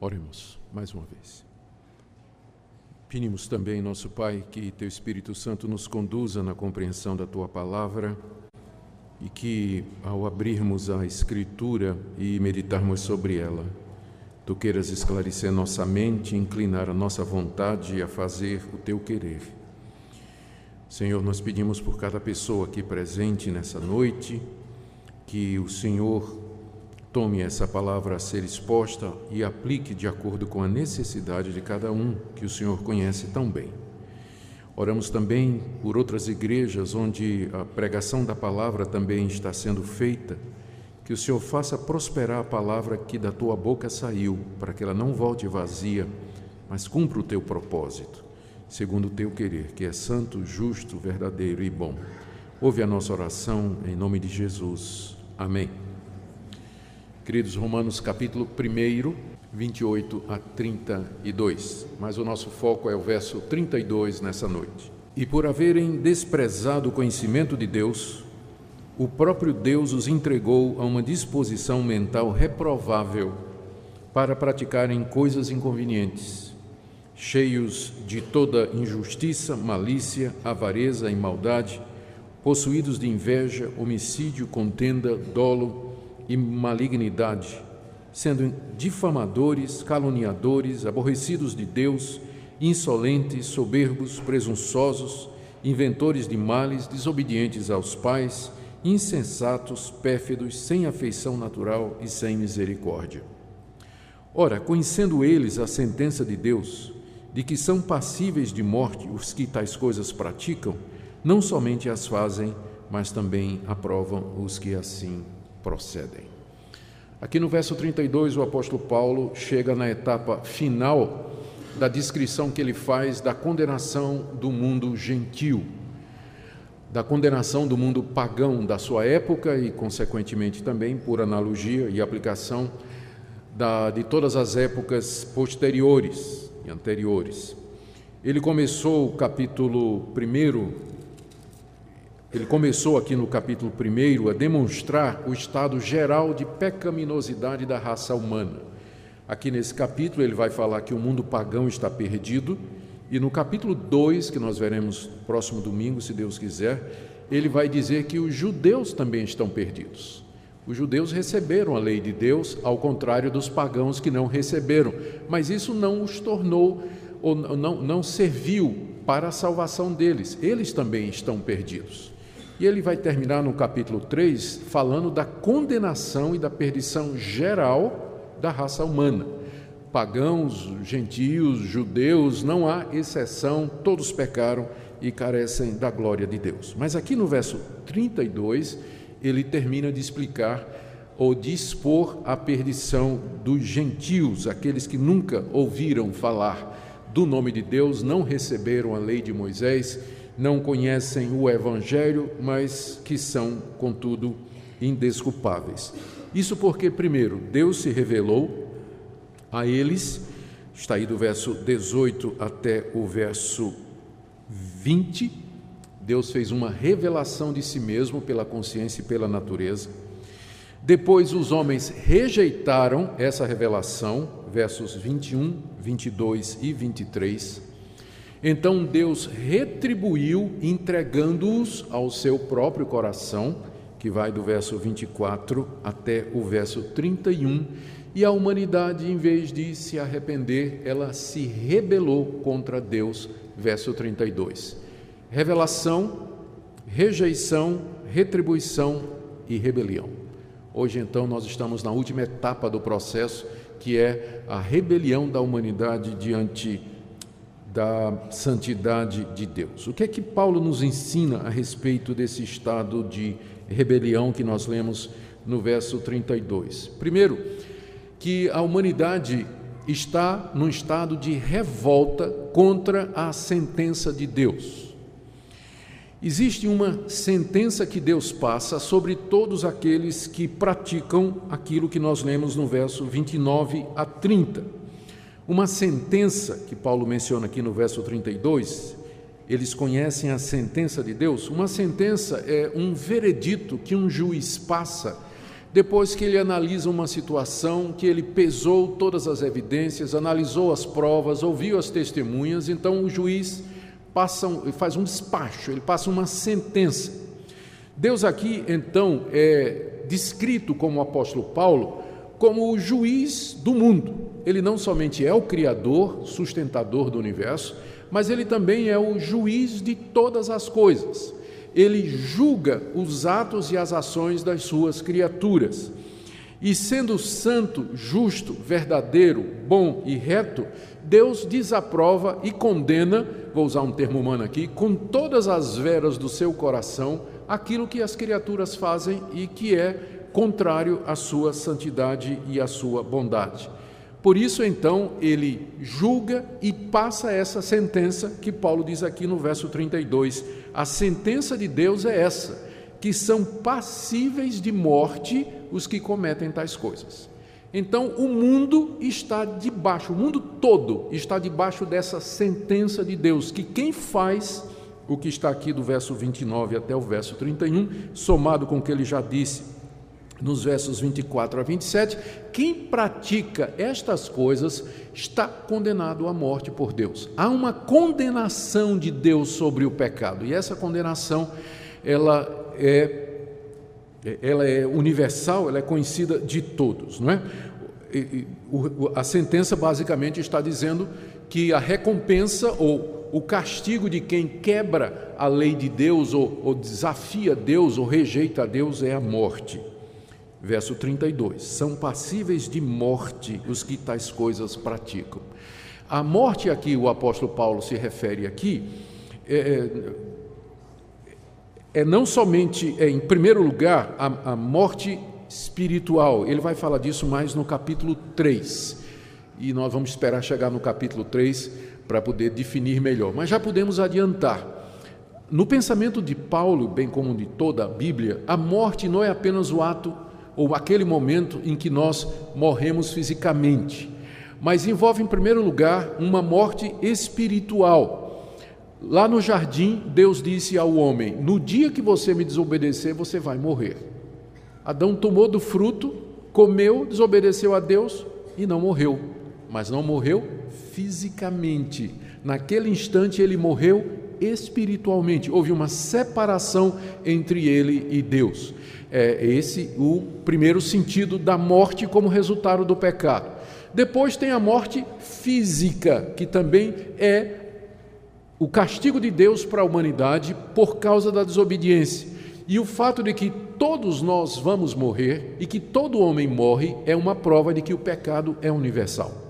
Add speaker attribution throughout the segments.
Speaker 1: Oremos mais uma vez. Pedimos também, nosso Pai, que Teu Espírito Santo nos conduza na compreensão da Tua palavra e que, ao abrirmos a Escritura e meditarmos sobre ela, Tu queiras esclarecer nossa mente, inclinar a nossa vontade a fazer o Teu querer. Senhor, nós pedimos por cada pessoa aqui presente nessa noite que o Senhor Tome essa palavra a ser exposta e aplique de acordo com a necessidade de cada um, que o Senhor conhece tão bem. Oramos também por outras igrejas onde a pregação da palavra também está sendo feita, que o Senhor faça prosperar a palavra que da tua boca saiu, para que ela não volte vazia, mas cumpra o teu propósito, segundo o teu querer, que é santo, justo, verdadeiro e bom. Ouve a nossa oração em nome de Jesus. Amém. Queridos, Romanos capítulo 1, 28 a 32. Mas o nosso foco é o verso 32 nessa noite. E por haverem desprezado o conhecimento de Deus, o próprio Deus os entregou a uma disposição mental reprovável para praticarem coisas inconvenientes, cheios de toda injustiça, malícia, avareza e maldade, possuídos de inveja, homicídio, contenda, dolo, e malignidade, sendo difamadores, caluniadores, aborrecidos de Deus, insolentes, soberbos, presunçosos, inventores de males, desobedientes aos pais, insensatos, pérfidos, sem afeição natural e sem misericórdia. Ora, conhecendo eles a sentença de Deus, de que são passíveis de morte os que tais coisas praticam, não somente as fazem, mas também aprovam os que assim procedem. Aqui no verso 32, o apóstolo Paulo chega na etapa final da descrição que ele faz da condenação do mundo gentil, da condenação do mundo pagão da sua época e, consequentemente, também por analogia e aplicação da, de todas as épocas posteriores e anteriores. Ele começou o capítulo 1 ele começou aqui no capítulo 1 a demonstrar o estado geral de pecaminosidade da raça humana. Aqui nesse capítulo ele vai falar que o mundo pagão está perdido, e no capítulo 2, que nós veremos próximo domingo, se Deus quiser, ele vai dizer que os judeus também estão perdidos. Os judeus receberam a lei de Deus, ao contrário dos pagãos que não receberam, mas isso não os tornou, ou não, não serviu para a salvação deles. Eles também estão perdidos. E ele vai terminar no capítulo 3 falando da condenação e da perdição geral da raça humana. Pagãos, gentios, judeus, não há exceção, todos pecaram e carecem da glória de Deus. Mas aqui no verso 32, ele termina de explicar ou de expor a perdição dos gentios, aqueles que nunca ouviram falar do nome de Deus, não receberam a lei de Moisés não conhecem o Evangelho, mas que são, contudo, indesculpáveis. Isso porque, primeiro, Deus se revelou a eles, está aí do verso 18 até o verso 20. Deus fez uma revelação de si mesmo pela consciência e pela natureza. Depois os homens rejeitaram essa revelação, versos 21, 22 e 23. Então Deus retribuiu, entregando-os ao seu próprio coração, que vai do verso 24 até o verso 31, e a humanidade, em vez de se arrepender, ela se rebelou contra Deus, verso 32. Revelação, rejeição, retribuição e rebelião. Hoje, então, nós estamos na última etapa do processo, que é a rebelião da humanidade diante da santidade de Deus. O que é que Paulo nos ensina a respeito desse estado de rebelião que nós lemos no verso 32? Primeiro, que a humanidade está num estado de revolta contra a sentença de Deus. Existe uma sentença que Deus passa sobre todos aqueles que praticam aquilo que nós lemos no verso 29 a 30. Uma sentença que Paulo menciona aqui no verso 32, eles conhecem a sentença de Deus. Uma sentença é um veredito que um juiz passa depois que ele analisa uma situação, que ele pesou todas as evidências, analisou as provas, ouviu as testemunhas, então o juiz passa, faz um despacho, ele passa uma sentença. Deus aqui, então, é descrito como o apóstolo Paulo como o juiz do mundo. Ele não somente é o criador, sustentador do universo, mas ele também é o juiz de todas as coisas ele julga os atos e as ações das suas criaturas. E sendo santo, justo, verdadeiro, bom e reto, Deus desaprova e condena, vou usar um termo humano aqui, com todas as veras do seu coração, aquilo que as criaturas fazem e que é contrário à sua santidade e à sua bondade. Por isso, então, ele julga e passa essa sentença que Paulo diz aqui no verso 32. A sentença de Deus é essa: que são passíveis de morte os que cometem tais coisas. Então, o mundo está debaixo, o mundo todo está debaixo dessa sentença de Deus, que quem faz o que está aqui do verso 29 até o verso 31, somado com o que ele já disse nos versos 24 a 27, quem pratica estas coisas está condenado à morte por Deus. Há uma condenação de Deus sobre o pecado, e essa condenação ela é ela é universal, ela é conhecida de todos, não é? A sentença basicamente está dizendo que a recompensa ou o castigo de quem quebra a lei de Deus ou, ou desafia Deus ou rejeita Deus é a morte. Verso 32: São passíveis de morte os que tais coisas praticam. A morte a que o apóstolo Paulo se refere aqui é, é, é não somente, é, em primeiro lugar, a, a morte espiritual, ele vai falar disso mais no capítulo 3. E nós vamos esperar chegar no capítulo 3 para poder definir melhor. Mas já podemos adiantar. No pensamento de Paulo, bem como de toda a Bíblia, a morte não é apenas o ato ou aquele momento em que nós morremos fisicamente, mas envolve, em primeiro lugar, uma morte espiritual. Lá no jardim, Deus disse ao homem: No dia que você me desobedecer, você vai morrer. Adão tomou do fruto, comeu, desobedeceu a Deus e não morreu, mas não morreu fisicamente. Naquele instante, ele morreu espiritualmente. Houve uma separação entre ele e Deus é esse o primeiro sentido da morte como resultado do pecado. Depois tem a morte física, que também é o castigo de Deus para a humanidade por causa da desobediência. E o fato de que todos nós vamos morrer e que todo homem morre é uma prova de que o pecado é universal.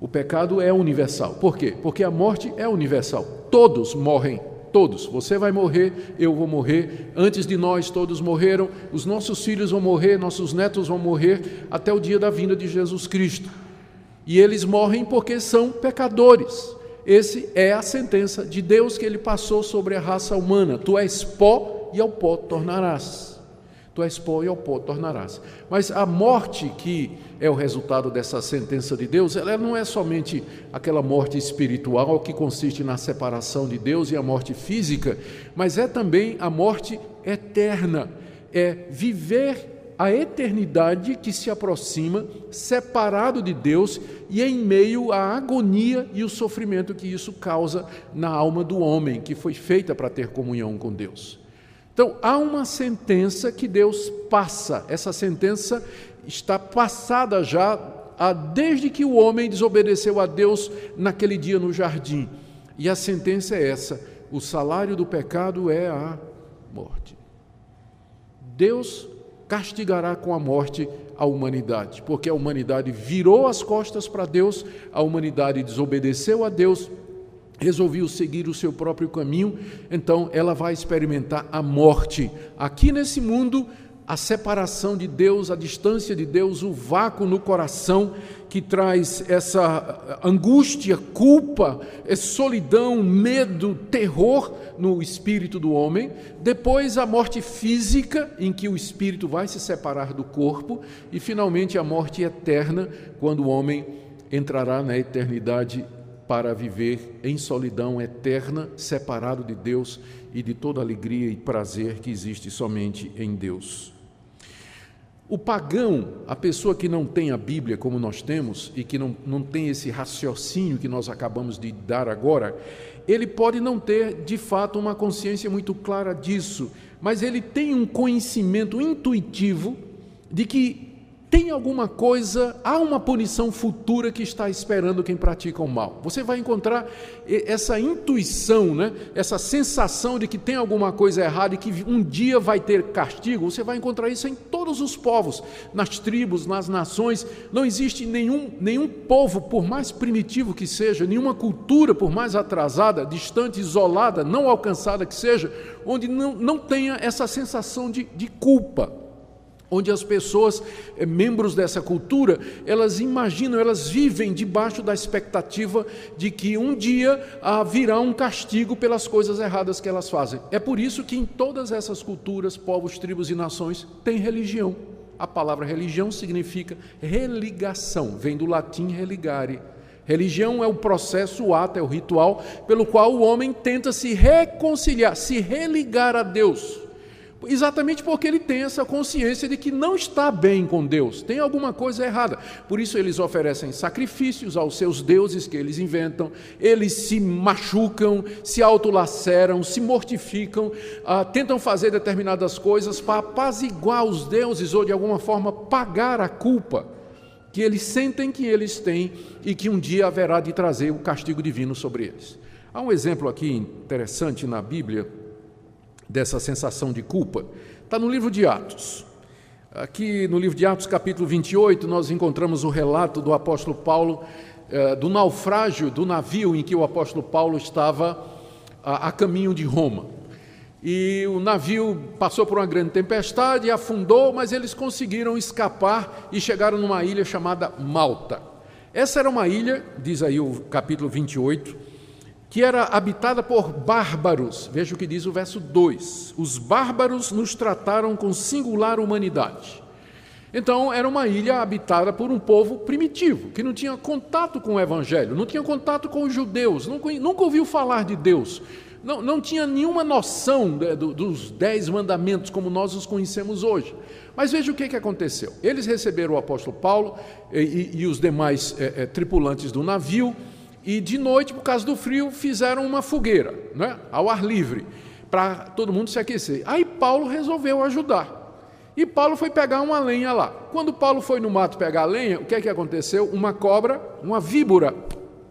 Speaker 1: O pecado é universal. Por quê? Porque a morte é universal. Todos morrem Todos. Você vai morrer, eu vou morrer. Antes de nós, todos morreram. Os nossos filhos vão morrer, nossos netos vão morrer, até o dia da vinda de Jesus Cristo. E eles morrem porque são pecadores. Esse é a sentença de Deus que ele passou sobre a raça humana. Tu és pó e ao pó tornarás tu és pó e ao pó tornarás. Mas a morte que é o resultado dessa sentença de Deus, ela não é somente aquela morte espiritual que consiste na separação de Deus e a morte física, mas é também a morte eterna, é viver a eternidade que se aproxima, separado de Deus e em meio à agonia e o sofrimento que isso causa na alma do homem, que foi feita para ter comunhão com Deus. Então, há uma sentença que Deus passa, essa sentença está passada já desde que o homem desobedeceu a Deus naquele dia no jardim. E a sentença é essa: o salário do pecado é a morte. Deus castigará com a morte a humanidade, porque a humanidade virou as costas para Deus, a humanidade desobedeceu a Deus, resolveu seguir o seu próprio caminho, então ela vai experimentar a morte. Aqui nesse mundo, a separação de Deus, a distância de Deus, o vácuo no coração que traz essa angústia, culpa, solidão, medo, terror no espírito do homem. Depois, a morte física, em que o espírito vai se separar do corpo. E, finalmente, a morte eterna, quando o homem entrará na eternidade para viver em solidão eterna, separado de Deus e de toda alegria e prazer que existe somente em Deus. O pagão, a pessoa que não tem a Bíblia como nós temos e que não, não tem esse raciocínio que nós acabamos de dar agora, ele pode não ter de fato uma consciência muito clara disso, mas ele tem um conhecimento intuitivo de que tem alguma coisa, há uma punição futura que está esperando quem pratica o mal. Você vai encontrar essa intuição, né? essa sensação de que tem alguma coisa errada e que um dia vai ter castigo. Você vai encontrar isso em todos os povos, nas tribos, nas nações. Não existe nenhum, nenhum povo, por mais primitivo que seja, nenhuma cultura, por mais atrasada, distante, isolada, não alcançada que seja, onde não, não tenha essa sensação de, de culpa onde as pessoas, eh, membros dessa cultura, elas imaginam, elas vivem debaixo da expectativa de que um dia virá um castigo pelas coisas erradas que elas fazem. É por isso que em todas essas culturas, povos, tribos e nações, tem religião. A palavra religião significa religação, vem do latim religare. Religião é o processo, o ato, é o ritual pelo qual o homem tenta se reconciliar, se religar a Deus exatamente porque ele tem essa consciência de que não está bem com Deus, tem alguma coisa errada. Por isso eles oferecem sacrifícios aos seus deuses que eles inventam, eles se machucam, se autolaceram, se mortificam, ah, tentam fazer determinadas coisas para apaziguar os deuses ou de alguma forma pagar a culpa que eles sentem que eles têm e que um dia haverá de trazer o castigo divino sobre eles. Há um exemplo aqui interessante na Bíblia dessa sensação de culpa, está no livro de Atos. Aqui no livro de Atos, capítulo 28, nós encontramos o relato do apóstolo Paulo, eh, do naufrágio do navio em que o apóstolo Paulo estava a, caminho de Roma. E o navio passou por uma grande tempestade afundou, mas eles conseguiram escapar e chegaram numa ilha chamada Malta. Essa era uma ilha, diz aí o capítulo 28, que era habitada por bárbaros. Veja o que diz o verso 2: Os bárbaros nos trataram com singular humanidade. Então, era uma ilha habitada por um povo primitivo, que não tinha contato com o Evangelho, não tinha contato com os judeus, nunca, ouviu falar de Deus, não, não tinha nenhuma noção do, dos dez mandamentos como nós os conhecemos hoje. Mas veja o que, que aconteceu: eles receberam o apóstolo Paulo e, e, e os demais é, é, tripulantes do navio e de noite, por causa do frio, fizeram uma fogueira, né, ao ar livre, para todo mundo se aquecer. Aí Paulo resolveu ajudar. E Paulo foi pegar uma lenha lá. Quando Paulo foi no mato pegar a lenha, o que é que aconteceu? Uma cobra, uma víbora,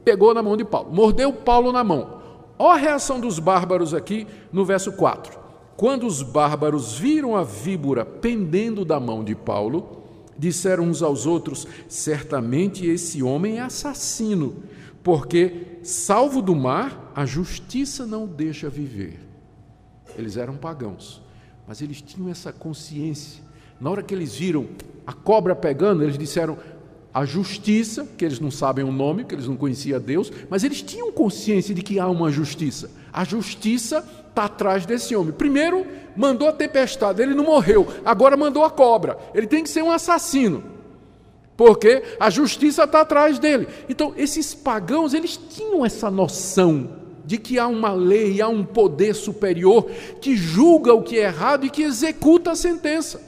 Speaker 1: pegou na mão de Paulo, mordeu Paulo na mão. Olha a reação dos bárbaros aqui no verso 4. Quando os bárbaros viram a víbora pendendo da mão de Paulo, disseram uns aos outros: Certamente esse homem é assassino porque, salvo do mar, a justiça não deixa viver. Eles eram pagãos, mas eles tinham essa consciência. Na hora que eles viram a cobra pegando, eles disseram: a justiça, que eles não sabem o nome, que eles não conheciam Deus, mas eles tinham consciência de que há uma justiça. A justiça está atrás desse homem. Primeiro, mandou a tempestade, ele não morreu, agora mandou a cobra. Ele tem que ser um assassino porque a justiça está atrás dele. Então, esses pagãos, eles tinham essa noção de que há uma lei, há um poder superior que julga o que é errado e que executa a sentença.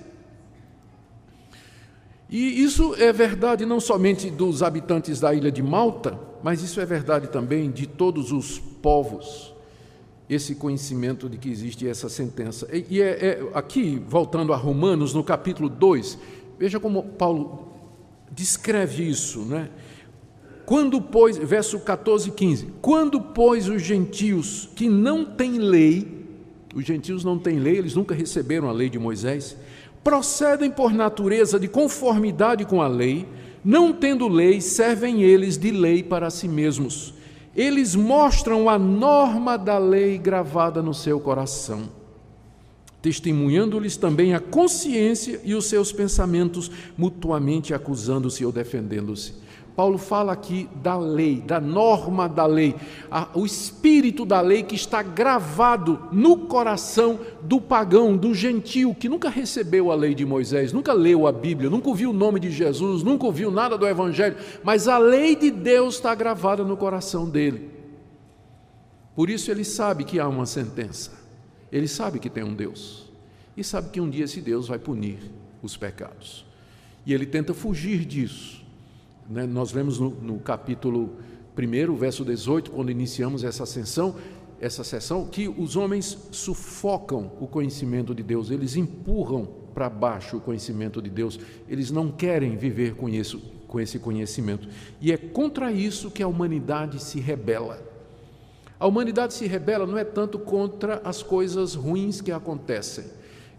Speaker 1: E isso é verdade não somente dos habitantes da ilha de Malta, mas isso é verdade também de todos os povos. Esse conhecimento de que existe essa sentença. E é, é aqui, voltando a Romanos, no capítulo 2, veja como Paulo descreve isso, né? Quando, pois, verso 14 e 15: Quando, pois, os gentios que não têm lei, os gentios não têm lei, eles nunca receberam a lei de Moisés, procedem por natureza de conformidade com a lei, não tendo lei, servem eles de lei para si mesmos. Eles mostram a norma da lei gravada no seu coração testemunhando-lhes também a consciência e os seus pensamentos, mutuamente acusando-se ou defendendo-se. Paulo fala aqui da lei, da norma da lei, a, o espírito da lei que está gravado no coração do pagão, do gentio, que nunca recebeu a lei de Moisés, nunca leu a Bíblia, nunca ouviu o nome de Jesus, nunca ouviu nada do Evangelho, mas a lei de Deus está gravada no coração dele. Por isso ele sabe que há uma sentença. Ele sabe que tem um Deus e sabe que um dia esse Deus vai punir os pecados. E ele tenta fugir disso. Né? Nós lemos no, no capítulo 1, verso 18, quando iniciamos essa ascensão, essa sessão, que os homens sufocam o conhecimento de Deus, eles empurram para baixo o conhecimento de Deus, eles não querem viver com, isso, com esse conhecimento. E é contra isso que a humanidade se rebela. A humanidade se rebela não é tanto contra as coisas ruins que acontecem.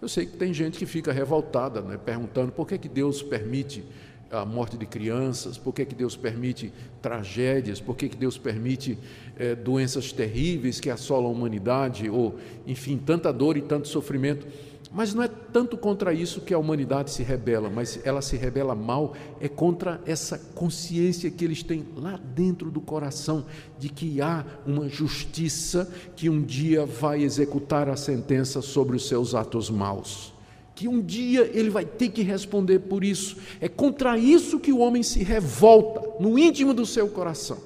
Speaker 1: Eu sei que tem gente que fica revoltada, né, perguntando por que, que Deus permite a morte de crianças, por que, que Deus permite tragédias, por que, que Deus permite é, doenças terríveis que assolam a humanidade, ou, enfim, tanta dor e tanto sofrimento. Mas não é tanto contra isso que a humanidade se rebela, mas ela se rebela mal, é contra essa consciência que eles têm lá dentro do coração de que há uma justiça que um dia vai executar a sentença sobre os seus atos maus que um dia ele vai ter que responder por isso. É contra isso que o homem se revolta no íntimo do seu coração.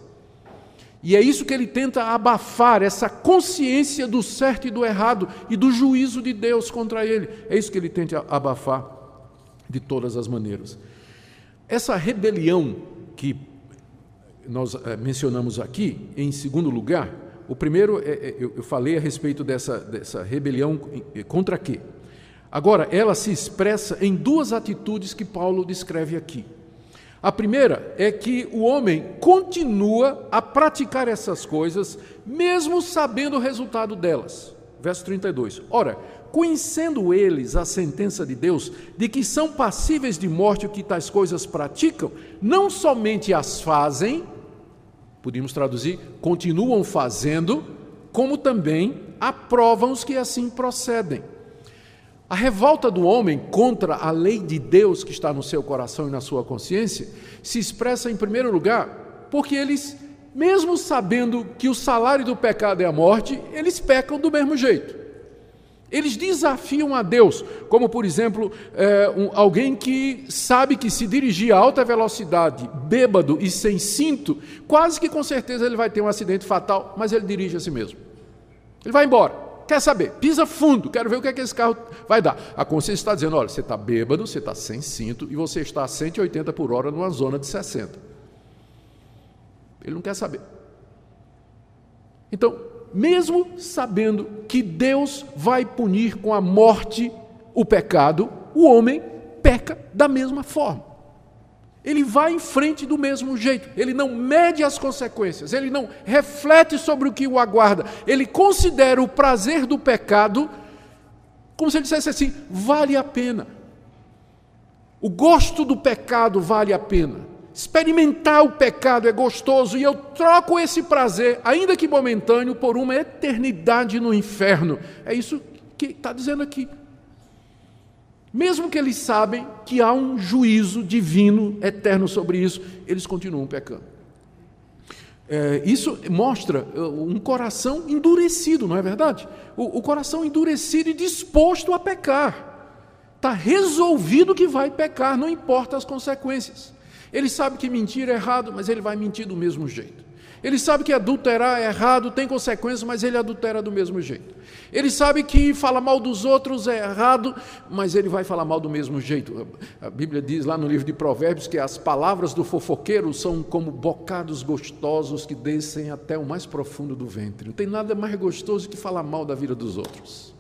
Speaker 1: E é isso que ele tenta abafar, essa consciência do certo e do errado e do juízo de Deus contra ele. É isso que ele tenta abafar de todas as maneiras. Essa rebelião que nós eh, mencionamos aqui, em segundo lugar, o primeiro, é, é, eu falei a respeito dessa, dessa rebelião contra quê? Agora, ela se expressa em duas atitudes que Paulo descreve aqui. A primeira é que o homem continua a praticar essas coisas, mesmo sabendo o resultado delas. Verso 32. Ora, conhecendo eles a sentença de Deus, de que são passíveis de morte o que tais coisas praticam, não somente as fazem, podemos traduzir, continuam fazendo, como também aprovam os que assim procedem. A revolta do homem contra a lei de Deus que está no seu coração e na sua consciência se expressa, em primeiro lugar, porque eles, mesmo sabendo que o salário do pecado é a morte, eles pecam do mesmo jeito. Eles desafiam a Deus, como por exemplo, é, um, alguém que sabe que se dirigir a alta velocidade, bêbado e sem cinto, quase que com certeza ele vai ter um acidente fatal, mas ele dirige a si mesmo. Ele vai embora. Quer saber? Pisa fundo, quero ver o que, é que esse carro vai dar. A consciência está dizendo: olha, você está bêbado, você está sem cinto e você está a 180 por hora numa zona de 60. Ele não quer saber. Então, mesmo sabendo que Deus vai punir com a morte o pecado, o homem peca da mesma forma. Ele vai em frente do mesmo jeito, ele não mede as consequências, ele não reflete sobre o que o aguarda, ele considera o prazer do pecado como se ele dissesse assim: vale a pena. O gosto do pecado vale a pena. Experimentar o pecado é gostoso e eu troco esse prazer, ainda que momentâneo, por uma eternidade no inferno. É isso que está dizendo aqui. Mesmo que eles sabem que há um juízo divino eterno sobre isso, eles continuam pecando. É, isso mostra uh, um coração endurecido, não é verdade? O, o coração endurecido e disposto a pecar. Está resolvido que vai pecar, não importa as consequências. Ele sabe que mentir é errado, mas ele vai mentir do mesmo jeito. Ele sabe que adulterar é errado, tem consequências, mas ele adultera do mesmo jeito. Ele sabe que falar mal dos outros é errado, mas ele vai falar mal do mesmo jeito. A Bíblia diz lá no livro de Provérbios que as palavras do fofoqueiro são como bocados gostosos que descem até o mais profundo do ventre. Não tem nada mais gostoso que falar mal da vida dos outros.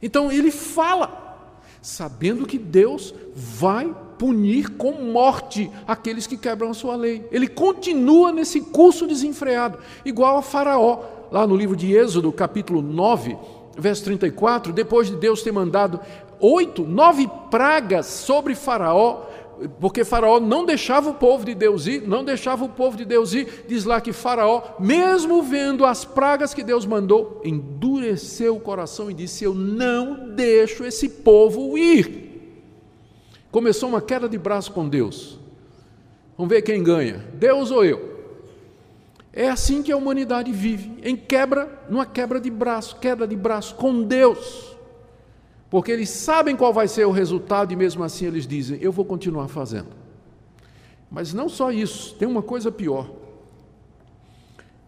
Speaker 1: Então ele fala, sabendo que Deus vai punir com morte aqueles que quebram a sua lei. Ele continua nesse curso desenfreado, igual a Faraó, lá no livro de Êxodo, capítulo 9, verso 34, depois de Deus ter mandado oito, nove pragas sobre Faraó, porque Faraó não deixava o povo de Deus ir, não deixava o povo de Deus ir, diz lá que Faraó, mesmo vendo as pragas que Deus mandou, endureceu o coração e disse: Eu não deixo esse povo ir. Começou uma queda de braço com Deus. Vamos ver quem ganha, Deus ou eu? É assim que a humanidade vive, em quebra, numa quebra de braço, queda de braço com Deus. Porque eles sabem qual vai ser o resultado e mesmo assim eles dizem: "Eu vou continuar fazendo". Mas não só isso, tem uma coisa pior.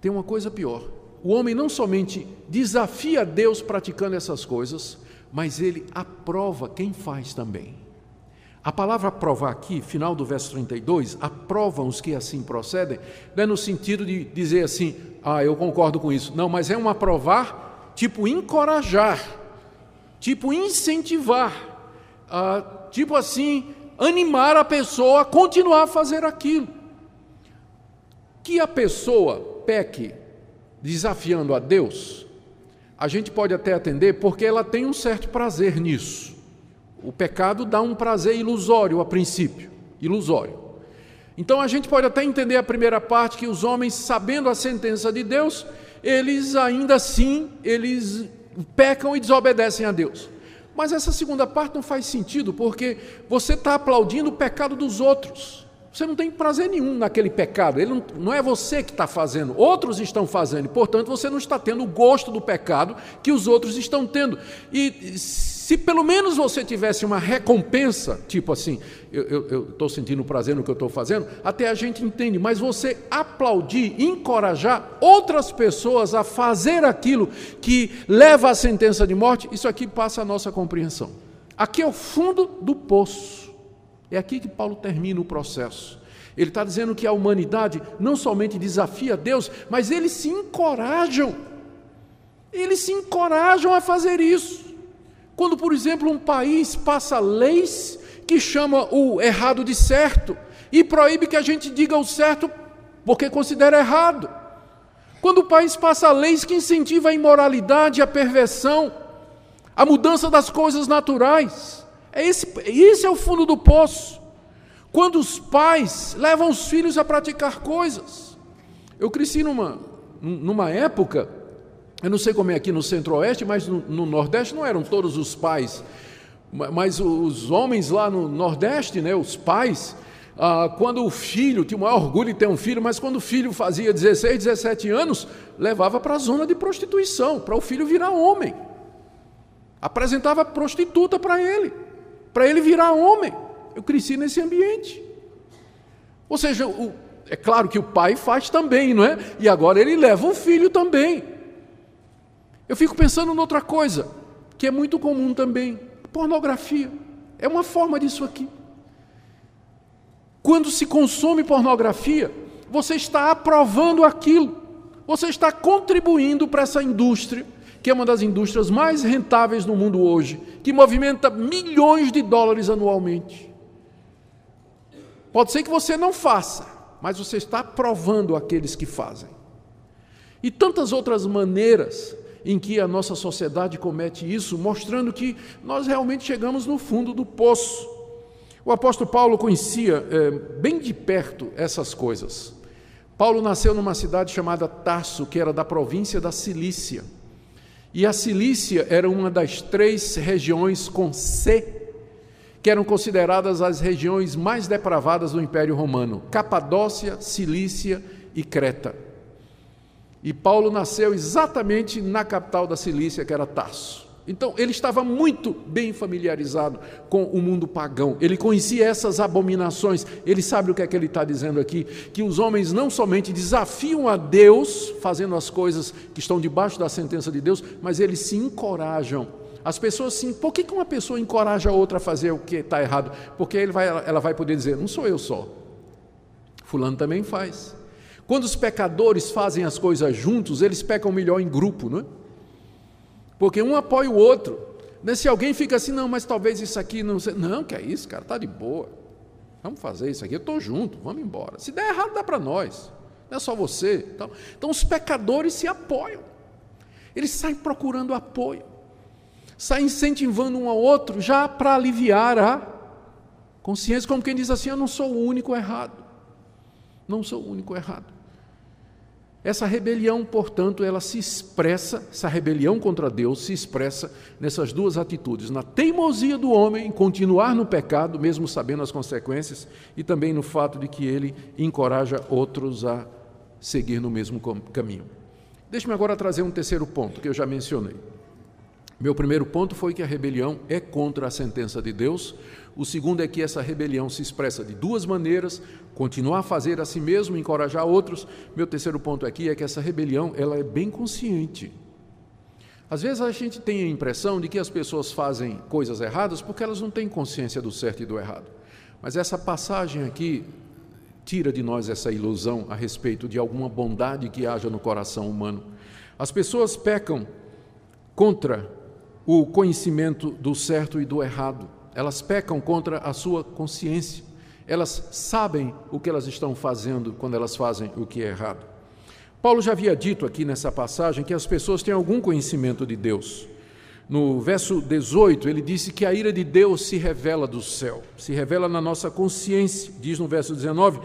Speaker 1: Tem uma coisa pior. O homem não somente desafia Deus praticando essas coisas, mas ele aprova quem faz também. A palavra aprovar aqui, final do verso 32, aprovam os que assim procedem, não é no sentido de dizer assim, ah, eu concordo com isso. Não, mas é um aprovar, tipo encorajar, tipo incentivar, ah, tipo assim, animar a pessoa a continuar a fazer aquilo. Que a pessoa peque desafiando a Deus, a gente pode até atender porque ela tem um certo prazer nisso. O pecado dá um prazer ilusório a princípio, ilusório. Então a gente pode até entender a primeira parte que os homens, sabendo a sentença de Deus, eles ainda assim, eles pecam e desobedecem a Deus. Mas essa segunda parte não faz sentido, porque você está aplaudindo o pecado dos outros. Você não tem prazer nenhum naquele pecado, ele não, não é você que está fazendo, outros estão fazendo, portanto você não está tendo o gosto do pecado que os outros estão tendo. E se pelo menos você tivesse uma recompensa, tipo assim, eu estou sentindo prazer no que eu estou fazendo, até a gente entende, mas você aplaudir, encorajar outras pessoas a fazer aquilo que leva à sentença de morte, isso aqui passa a nossa compreensão. Aqui é o fundo do poço. É aqui que Paulo termina o processo. Ele está dizendo que a humanidade não somente desafia Deus, mas eles se encorajam. Eles se encorajam a fazer isso. Quando, por exemplo, um país passa leis que chama o errado de certo e proíbe que a gente diga o certo porque considera errado. Quando o país passa leis que incentivam a imoralidade, a perversão, a mudança das coisas naturais. É esse, esse é o fundo do poço. Quando os pais levam os filhos a praticar coisas. Eu cresci numa, numa época, eu não sei como é aqui no Centro-Oeste, mas no, no, Nordeste não eram todos os pais, mas os homens lá no Nordeste, né, os pais, ah, quando o filho, tinha o maior orgulho de ter um filho, mas quando o filho fazia 16, 17 anos, levava para a zona de prostituição, para o filho virar homem. Apresentava prostituta para ele para ele virar homem. Eu cresci nesse ambiente. Ou seja, o, é claro que o pai faz também, não é? E agora ele leva o filho também. Eu fico pensando em outra coisa, que é muito comum também: pornografia. É uma forma disso aqui. Quando se consome pornografia, você está aprovando aquilo, você está contribuindo para essa indústria que é uma das indústrias mais rentáveis no mundo hoje, que movimenta milhões de dólares anualmente. Pode ser que você não faça, mas você está provando aqueles que fazem. E tantas outras maneiras em que a nossa sociedade comete isso, mostrando que nós realmente chegamos no fundo do poço. O apóstolo Paulo conhecia é, bem de perto essas coisas. Paulo nasceu numa cidade chamada Tarso, que era da província da Cilícia. E a Cilícia era uma das três regiões com C, que eram consideradas as regiões mais depravadas do Império Romano: Capadócia, Cilícia e Creta. E Paulo nasceu exatamente na capital da Cilícia, que era Tarso. Então, ele estava muito bem familiarizado com o mundo pagão, ele conhecia essas abominações, ele sabe o que é que ele está dizendo aqui: que os homens não somente desafiam a Deus, fazendo as coisas que estão debaixo da sentença de Deus, mas eles se encorajam. As pessoas sim, por que uma pessoa encoraja a outra a fazer o que está errado? Porque vai, ela vai poder dizer: não sou eu só, Fulano também faz. Quando os pecadores fazem as coisas juntos, eles pecam melhor em grupo, não é? Porque um apoia o outro. Né? Se alguém fica assim, não, mas talvez isso aqui não seja. Não, que é isso, cara, está de boa. Vamos fazer isso aqui, eu estou junto, vamos embora. Se der errado, dá para nós. Não é só você. Então, então os pecadores se apoiam. Eles saem procurando apoio. Saem incentivando um ao outro já para aliviar a consciência, como quem diz assim: eu não sou o único errado. Não sou o único errado. Essa rebelião, portanto, ela se expressa, essa rebelião contra Deus se expressa nessas duas atitudes: na teimosia do homem em continuar no pecado, mesmo sabendo as consequências, e também no fato de que ele encoraja outros a seguir no mesmo caminho. Deixe-me agora trazer um terceiro ponto que eu já mencionei. Meu primeiro ponto foi que a rebelião é contra a sentença de Deus. O segundo é que essa rebelião se expressa de duas maneiras: continuar a fazer a si mesmo, encorajar outros. Meu terceiro ponto aqui é que essa rebelião ela é bem consciente. Às vezes a gente tem a impressão de que as pessoas fazem coisas erradas porque elas não têm consciência do certo e do errado. Mas essa passagem aqui tira de nós essa ilusão a respeito de alguma bondade que haja no coração humano. As pessoas pecam contra o conhecimento do certo e do errado. Elas pecam contra a sua consciência. Elas sabem o que elas estão fazendo quando elas fazem o que é errado. Paulo já havia dito aqui nessa passagem que as pessoas têm algum conhecimento de Deus. No verso 18, ele disse que a ira de Deus se revela do céu, se revela na nossa consciência. Diz no verso 19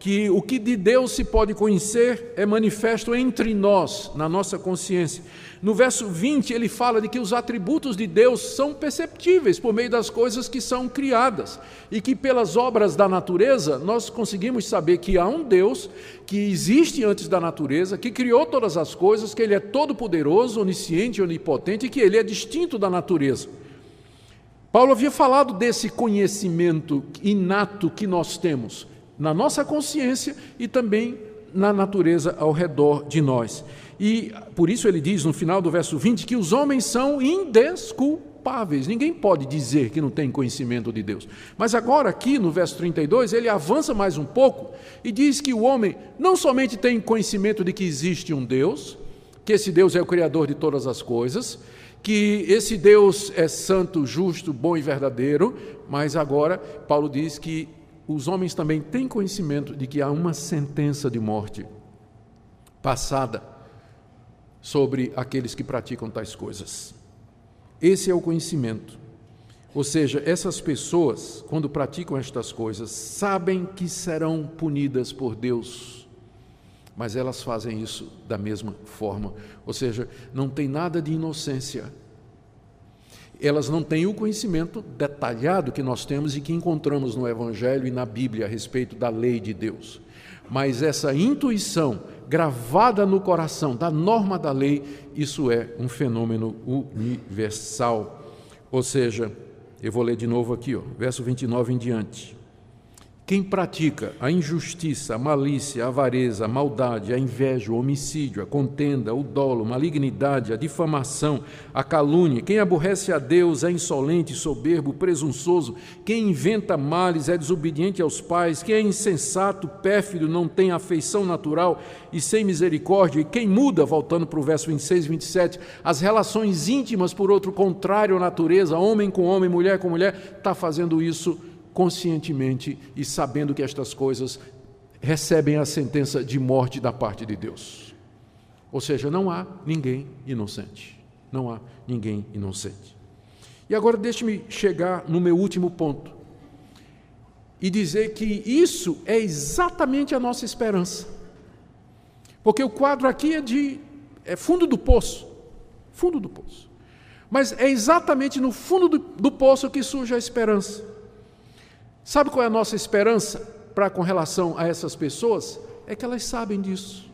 Speaker 1: que o que de Deus se pode conhecer é manifesto entre nós, na nossa consciência. No verso 20, ele fala de que os atributos de Deus são perceptíveis por meio das coisas que são criadas e que pelas obras da natureza nós conseguimos saber que há um Deus que existe antes da natureza, que criou todas as coisas, que ele é todo poderoso, onisciente, onipotente e que ele é distinto da natureza. Paulo havia falado desse conhecimento inato que nós temos na nossa consciência e também na natureza ao redor de nós. E por isso ele diz no final do verso 20 que os homens são indesculpáveis. Ninguém pode dizer que não tem conhecimento de Deus. Mas agora, aqui no verso 32, ele avança mais um pouco e diz que o homem não somente tem conhecimento de que existe um Deus, que esse Deus é o Criador de todas as coisas, que esse Deus é santo, justo, bom e verdadeiro, mas agora Paulo diz que os homens também têm conhecimento de que há uma sentença de morte passada sobre aqueles que praticam tais coisas. Esse é o conhecimento. Ou seja, essas pessoas, quando praticam estas coisas, sabem que serão punidas por Deus, mas elas fazem isso da mesma forma. Ou seja, não tem nada de inocência elas não têm o conhecimento detalhado que nós temos e que encontramos no Evangelho e na Bíblia a respeito da lei de Deus. Mas essa intuição gravada no coração da norma da lei, isso é um fenômeno universal. Ou seja, eu vou ler de novo aqui, ó, verso 29 em diante. Quem pratica a injustiça, a malícia, a avareza, a maldade, a inveja, o homicídio, a contenda, o dolo, a malignidade, a difamação, a calúnia, quem aborrece a Deus é insolente, soberbo, presunçoso, quem inventa males é desobediente aos pais, quem é insensato, pérfido, não tem afeição natural e sem misericórdia, e quem muda, voltando para o verso 26 e 27, as relações íntimas por outro contrário à natureza, homem com homem, mulher com mulher, está fazendo isso conscientemente e sabendo que estas coisas recebem a sentença de morte da parte de Deus. Ou seja, não há ninguém inocente. Não há ninguém inocente. E agora deixe-me chegar no meu último ponto e dizer que isso é exatamente a nossa esperança. Porque o quadro aqui é de é fundo do poço, fundo do poço. Mas é exatamente no fundo do, do poço que surge a esperança. Sabe qual é a nossa esperança para com relação a essas pessoas? É que elas sabem disso.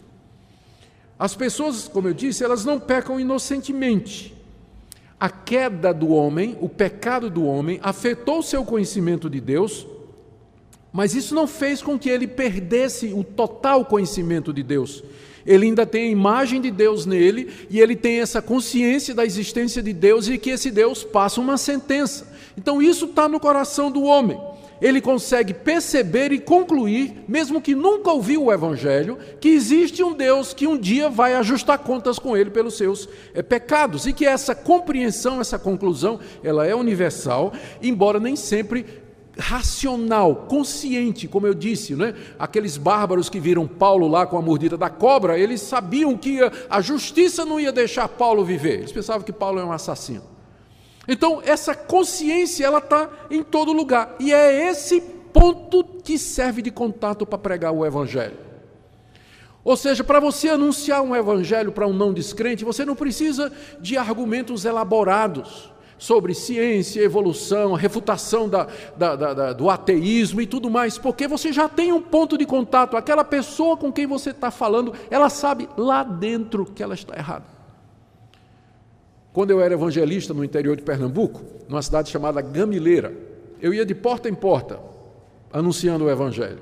Speaker 1: As pessoas, como eu disse, elas não pecam inocentemente. A queda do homem, o pecado do homem, afetou o seu conhecimento de Deus, mas isso não fez com que ele perdesse o total conhecimento de Deus. Ele ainda tem a imagem de Deus nele e ele tem essa consciência da existência de Deus e que esse Deus passa uma sentença. Então isso está no coração do homem ele consegue perceber e concluir, mesmo que nunca ouviu o Evangelho, que existe um Deus que um dia vai ajustar contas com ele pelos seus é, pecados e que essa compreensão, essa conclusão, ela é universal, embora nem sempre racional, consciente, como eu disse, né? aqueles bárbaros que viram Paulo lá com a mordida da cobra, eles sabiam que a justiça não ia deixar Paulo viver, eles pensavam que Paulo é um assassino. Então, essa consciência, ela está em todo lugar. E é esse ponto que serve de contato para pregar o Evangelho. Ou seja, para você anunciar um Evangelho para um não descrente, você não precisa de argumentos elaborados sobre ciência, evolução, refutação da, da, da, do ateísmo e tudo mais, porque você já tem um ponto de contato. Aquela pessoa com quem você está falando, ela sabe lá dentro que ela está errada. Quando eu era evangelista no interior de Pernambuco, numa cidade chamada Gamileira, eu ia de porta em porta anunciando o evangelho.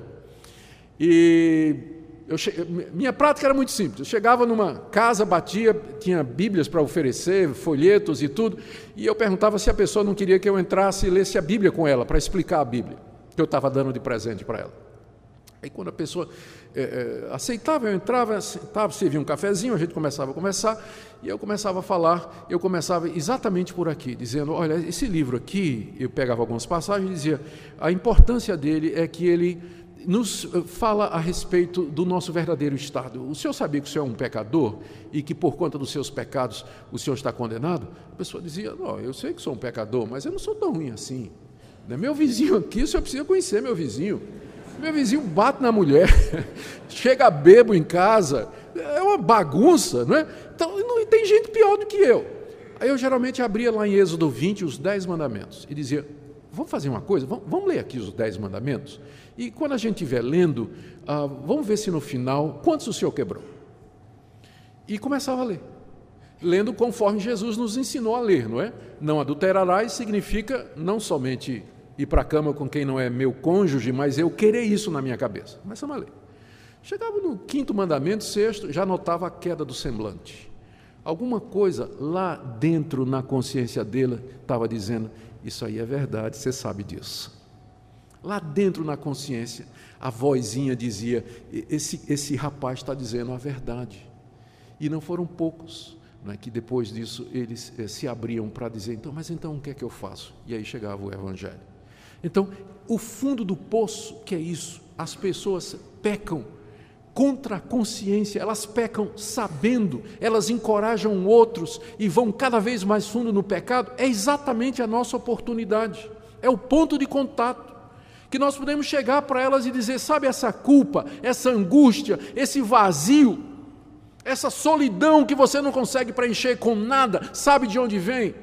Speaker 1: E minha prática era muito simples. Eu chegava numa casa, batia, tinha Bíblias para oferecer, folhetos e tudo, e eu perguntava se a pessoa não queria que eu entrasse e lesse a Bíblia com ela, para explicar a Bíblia. que eu estava dando de presente para ela. Aí quando a pessoa é, é, aceitava, eu entrava, sentava, servia um cafezinho, a gente começava a conversar, e eu começava a falar, eu começava exatamente por aqui, dizendo, olha, esse livro aqui, eu pegava algumas passagens e dizia, a importância dele é que ele nos eh, fala a respeito do nosso verdadeiro estado. O senhor sabia que o senhor é um pecador e que por conta dos seus pecados o senhor está condenado? A pessoa dizia, não, eu sei que sou um pecador, mas eu não sou tão ruim assim. Meu vizinho aqui, o senhor precisa conhecer meu vizinho. Meu vizinho bate na mulher, chega bebo em casa, é uma bagunça, não é? Então, não, tem gente pior do que eu. Aí eu geralmente abria lá em Êxodo 20 os dez mandamentos e dizia: vamos fazer uma coisa, vamos, vamos ler aqui os dez mandamentos. E quando a gente estiver lendo, ah, vamos ver se no final, quantos o Senhor quebrou? E começava a ler. Lendo conforme Jesus nos ensinou a ler, não é? Não adulterarás significa não somente ir para a cama com quem não é meu cônjuge, mas eu querer isso na minha cabeça. Começamos a ler. Chegava no quinto mandamento, sexto, já notava a queda do semblante. Alguma coisa lá dentro na consciência dele estava dizendo: Isso aí é verdade, você sabe disso. Lá dentro na consciência, a vozinha dizia: Esse, esse rapaz está dizendo a verdade. E não foram poucos né, que depois disso eles eh, se abriam para dizer: Então, mas então o que é que eu faço? E aí chegava o Evangelho. Então, o fundo do poço, que é isso, as pessoas pecam contra a consciência, elas pecam sabendo, elas encorajam outros e vão cada vez mais fundo no pecado, é exatamente a nossa oportunidade, é o ponto de contato. Que nós podemos chegar para elas e dizer: sabe, essa culpa, essa angústia, esse vazio, essa solidão que você não consegue preencher com nada, sabe de onde vem?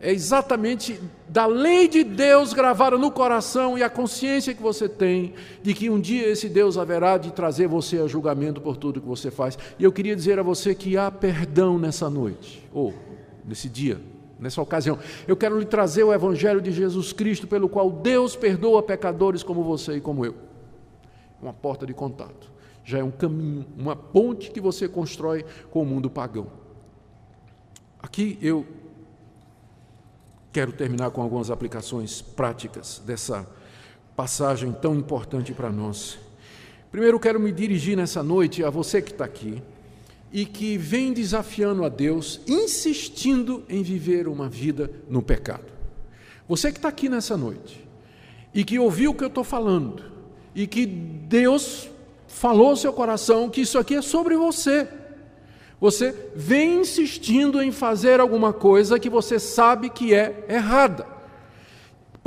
Speaker 1: É exatamente da lei de Deus gravada no coração e a consciência que você tem de que um dia esse Deus haverá de trazer você a julgamento por tudo que você faz. E eu queria dizer a você que há perdão nessa noite, ou nesse dia, nessa ocasião. Eu quero lhe trazer o Evangelho de Jesus Cristo, pelo qual Deus perdoa pecadores como você e como eu. Uma porta de contato. Já é um caminho, uma ponte que você constrói com o mundo pagão. Aqui eu Quero terminar com algumas aplicações práticas dessa passagem tão importante para nós. Primeiro, quero me dirigir nessa noite a você que está aqui e que vem desafiando a Deus, insistindo em viver uma vida no pecado. Você que está aqui nessa noite e que ouviu o que eu estou falando e que Deus falou ao seu coração que isso aqui é sobre você. Você vem insistindo em fazer alguma coisa que você sabe que é errada.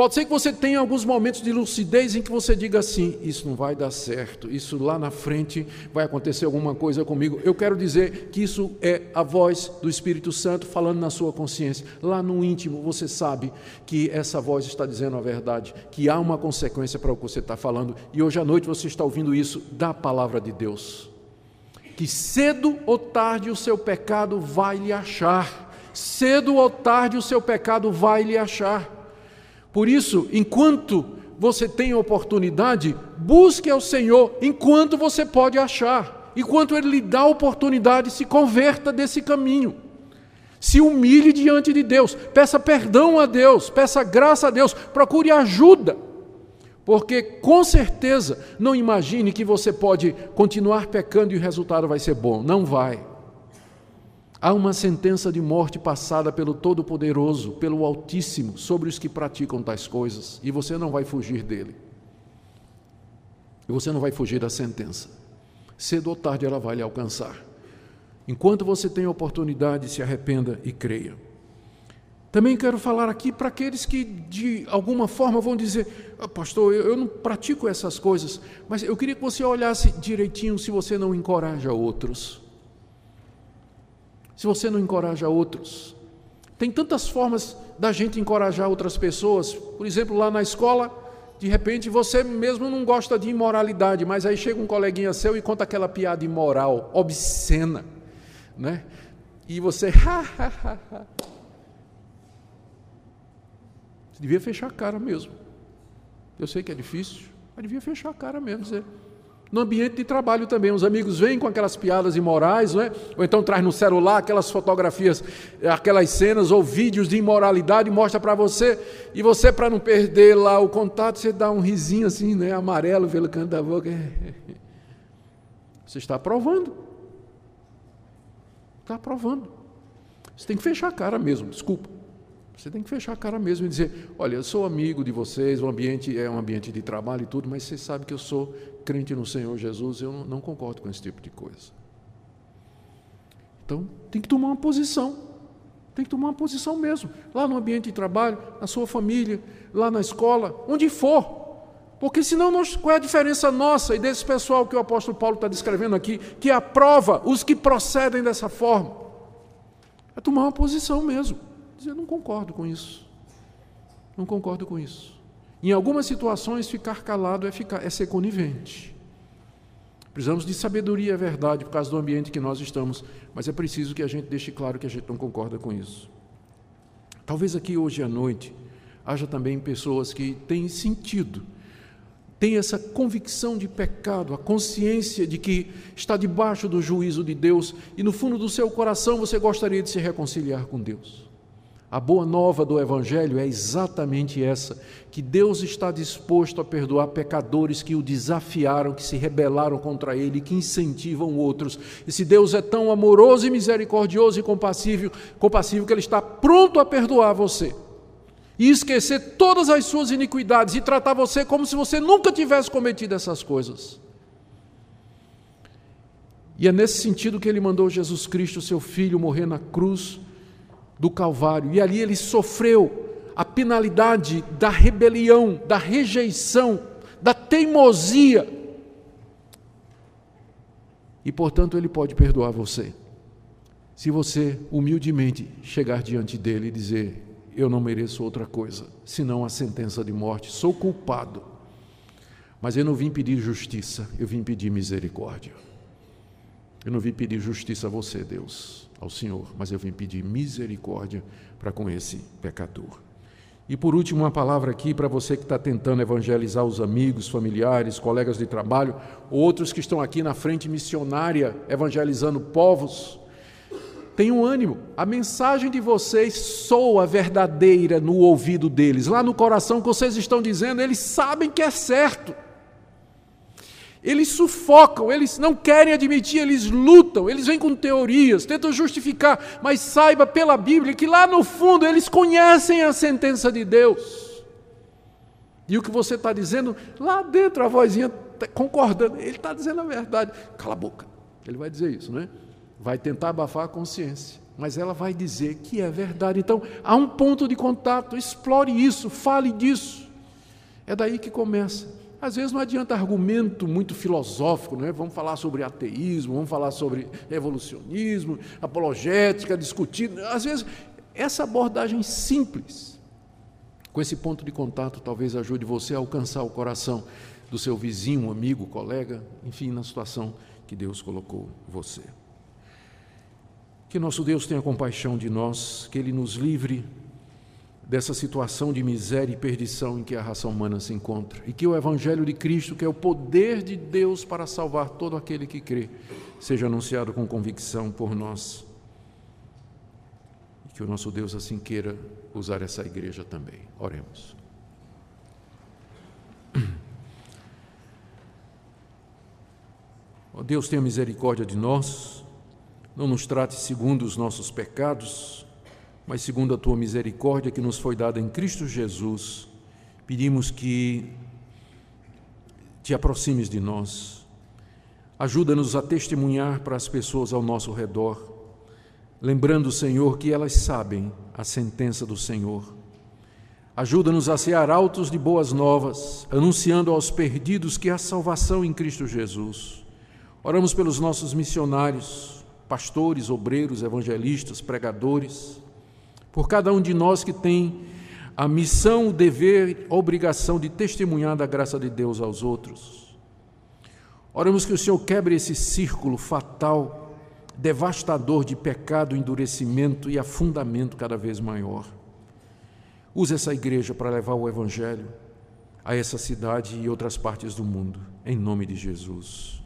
Speaker 1: Pode ser que você tenha alguns momentos de lucidez em que você diga assim: Isso não vai dar certo, isso lá na frente vai acontecer alguma coisa comigo. Eu quero dizer que isso é a voz do Espírito Santo falando na sua consciência. Lá no íntimo você sabe que essa voz está dizendo a verdade, que há uma consequência para o que você está falando, e hoje à noite você está ouvindo isso da palavra de Deus que cedo ou tarde o seu pecado vai lhe achar. Cedo ou tarde o seu pecado vai lhe achar. Por isso, enquanto você tem oportunidade, busque ao Senhor enquanto você pode achar. Enquanto Ele lhe dá oportunidade, se converta desse caminho. Se humilhe diante de Deus, peça perdão a Deus, peça graça a Deus, procure ajuda. Porque com certeza não imagine que você pode continuar pecando e o resultado vai ser bom. Não vai. Há uma sentença de morte passada pelo Todo-Poderoso, pelo Altíssimo, sobre os que praticam tais coisas, e você não vai fugir dele. E você não vai fugir da sentença. Cedo ou tarde ela vai lhe alcançar. Enquanto você tem oportunidade, se arrependa e creia. Também quero falar aqui para aqueles que de alguma forma vão dizer, ah, pastor, eu, eu, não pratico essas coisas, mas eu queria que você olhasse direitinho se você não encoraja outros. Se você não encoraja outros. Tem tantas formas da gente encorajar outras pessoas. Por exemplo, lá na escola, de repente você mesmo não gosta de imoralidade, mas aí chega um coleguinha seu e conta aquela piada imoral, obscena, né? E você, ha, ha, ha, ha devia fechar a cara mesmo. Eu sei que é difícil, mas devia fechar a cara mesmo. Dizer, No ambiente de trabalho também, os amigos vêm com aquelas piadas imorais, não é? ou então traz no celular aquelas fotografias, aquelas cenas ou vídeos de imoralidade e mostra para você, e você, para não perder lá o contato, você dá um risinho assim, né? amarelo pelo canto da boca. Você está aprovando. Está aprovando. Você tem que fechar a cara mesmo, desculpa. Você tem que fechar a cara mesmo e dizer: olha, eu sou amigo de vocês, o ambiente é um ambiente de trabalho e tudo, mas vocês sabem que eu sou crente no Senhor Jesus, eu não concordo com esse tipo de coisa. Então, tem que tomar uma posição. Tem que tomar uma posição mesmo. Lá no ambiente de trabalho, na sua família, lá na escola, onde for. Porque senão, nós, qual é a diferença nossa e desse pessoal que o apóstolo Paulo está descrevendo aqui, que aprova os que procedem dessa forma? É tomar uma posição mesmo dizer, não concordo com isso. Não concordo com isso. Em algumas situações, ficar calado é, ficar, é ser conivente. Precisamos de sabedoria, é verdade, por causa do ambiente que nós estamos, mas é preciso que a gente deixe claro que a gente não concorda com isso. Talvez aqui hoje à noite haja também pessoas que têm sentido, têm essa convicção de pecado, a consciência de que está debaixo do juízo de Deus e no fundo do seu coração você gostaria de se reconciliar com Deus. A boa nova do Evangelho é exatamente essa: que Deus está disposto a perdoar pecadores que o desafiaram, que se rebelaram contra Ele, que incentivam outros. E se Deus é tão amoroso e misericordioso e compassivo, compassivo que Ele está pronto a perdoar você e esquecer todas as suas iniquidades e tratar você como se você nunca tivesse cometido essas coisas. E é nesse sentido que Ele mandou Jesus Cristo, seu Filho, morrer na cruz do Calvário. E ali ele sofreu a penalidade da rebelião, da rejeição, da teimosia. E portanto ele pode perdoar você. Se você humildemente chegar diante dele e dizer: Eu não mereço outra coisa senão a sentença de morte, sou culpado. Mas eu não vim pedir justiça, eu vim pedir misericórdia. Eu não vim pedir justiça a você, Deus ao Senhor, mas eu vim pedir misericórdia para com esse pecador. E por último, uma palavra aqui para você que está tentando evangelizar os amigos, familiares, colegas de trabalho, outros que estão aqui na frente missionária evangelizando povos. Tenham ânimo, a mensagem de vocês soa verdadeira no ouvido deles, lá no coração que vocês estão dizendo, eles sabem que é certo. Eles sufocam, eles não querem admitir, eles lutam, eles vêm com teorias, tentam justificar, mas saiba pela Bíblia que lá no fundo eles conhecem a sentença de Deus. E o que você está dizendo, lá dentro a vozinha tá concordando, ele está dizendo a verdade. Cala a boca, ele vai dizer isso, não é? Vai tentar abafar a consciência, mas ela vai dizer que é verdade. Então há um ponto de contato, explore isso, fale disso. É daí que começa. Às vezes não adianta argumento muito filosófico, não é? Vamos falar sobre ateísmo, vamos falar sobre evolucionismo, apologética, discutir. Às vezes, essa abordagem simples, com esse ponto de contato, talvez ajude você a alcançar o coração do seu vizinho, amigo, colega, enfim, na situação que Deus colocou você. Que nosso Deus tenha compaixão de nós, que Ele nos livre dessa situação de miséria e perdição em que a raça humana se encontra. E que o Evangelho de Cristo, que é o poder de Deus para salvar todo aquele que crê, seja anunciado com convicção por nós. E que o nosso Deus assim queira usar essa igreja também. Oremos. Oh Deus, tenha misericórdia de nós, não nos trate segundo os nossos pecados, mas segundo a tua misericórdia que nos foi dada em Cristo Jesus, pedimos que te aproximes de nós. Ajuda-nos a testemunhar para as pessoas ao nosso redor, lembrando, Senhor, que elas sabem a sentença do Senhor. Ajuda-nos a ser arautos de boas novas, anunciando aos perdidos que há salvação em Cristo Jesus. Oramos pelos nossos missionários, pastores, obreiros, evangelistas, pregadores por cada um de nós que tem a missão, o dever, a obrigação de testemunhar da graça de Deus aos outros. Oramos que o Senhor quebre esse círculo fatal, devastador de pecado, endurecimento e afundamento cada vez maior. Use essa igreja para levar o Evangelho a essa cidade e outras partes do mundo, em nome de Jesus.